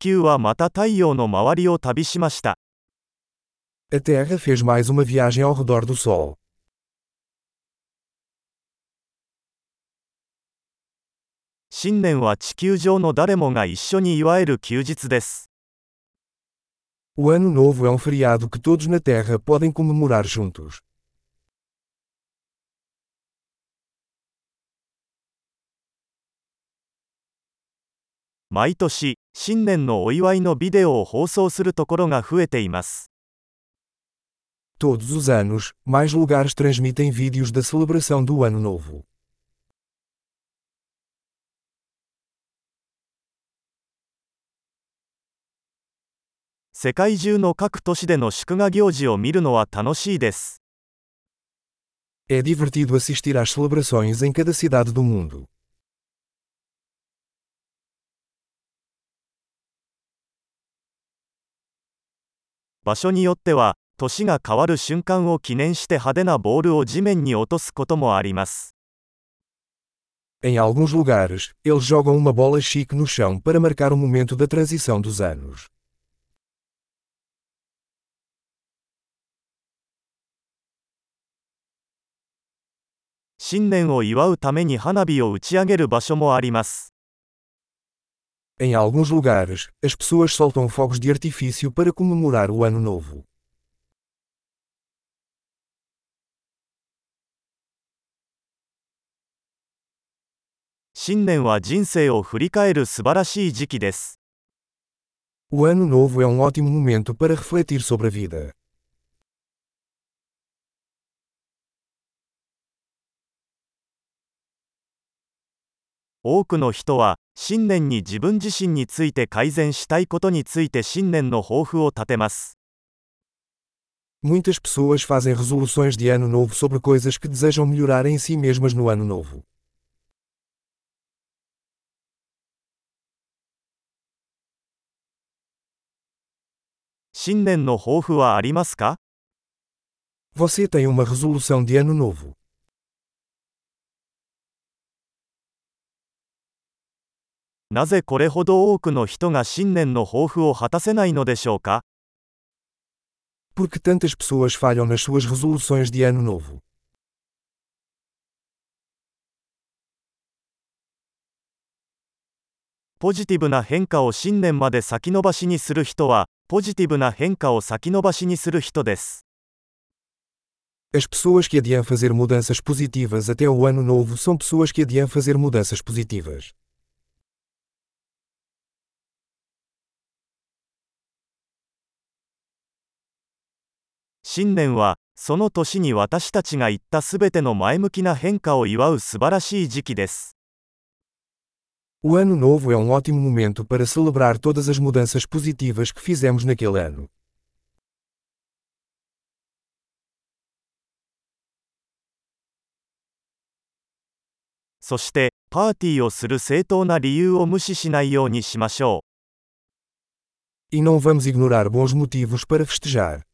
球はまた太陽の周りを旅しました。A Terra fez mais uma viagem ao redor do Sol. 新年は地球上の誰もが一緒に祝える休日です。O Ano Novo é um feriado que todos na Terra podem comemorar juntos. 毎年、新年のお祝いのビデオを放送するところが増えています。Todos os anos, mais lugares transmitem vídeos da celebração do Ano Novo. 世界中の各都市での祝賀行事を見るのは楽しいです。É divertido assistir às celebrações em cada cidade do mundo. 場所によっては、年が変わる瞬間を記念して派手なボールを地面に落とすこともあります。Em alguns lugares, eles jogam uma bola chique no chão para marcar o momento da transição dos anos. Em alguns lugares, as pessoas soltam fogos de artifício para comemorar o Ano Novo. 新年は人生を振り返る素晴らしい時期です。O Ano Novo é um ótimo momento para refletir sobre a vida. 多くの人は、新年に自分自身について改善したいことについて新年の抱負を立てます。Muitas pessoas fazem resoluções de Ano Novo sobre coisas que desejam melhorar em si mesmas no Ano Novo. 新年の抱負はありますか Você tem uma resolução de Ano Novo. なぜこれほど多くの人が新年の抱負を果たせないのでしょうか Por que tantas pessoas falham nas suas resoluções de Ano Novo? ポジティブな変化を新年まで先延ばしにする人は、ポジティブな変化を先延ばしにする人です。As pessoas que adiam fazer mudanças positivas até o Ano Novo são pessoas que adiam fazer mudanças positivas. 新年は、その年に私たちが言ったすべての前向きな変化を祝う素晴らしい時期です。O Ano Novo é um ótimo momento para celebrar todas as mudanças positivas que fizemos naquele ano. そして、パーティーをする正当な理由を無視しないようにしましょう。E não vamos ignorar bons motivos para festejar.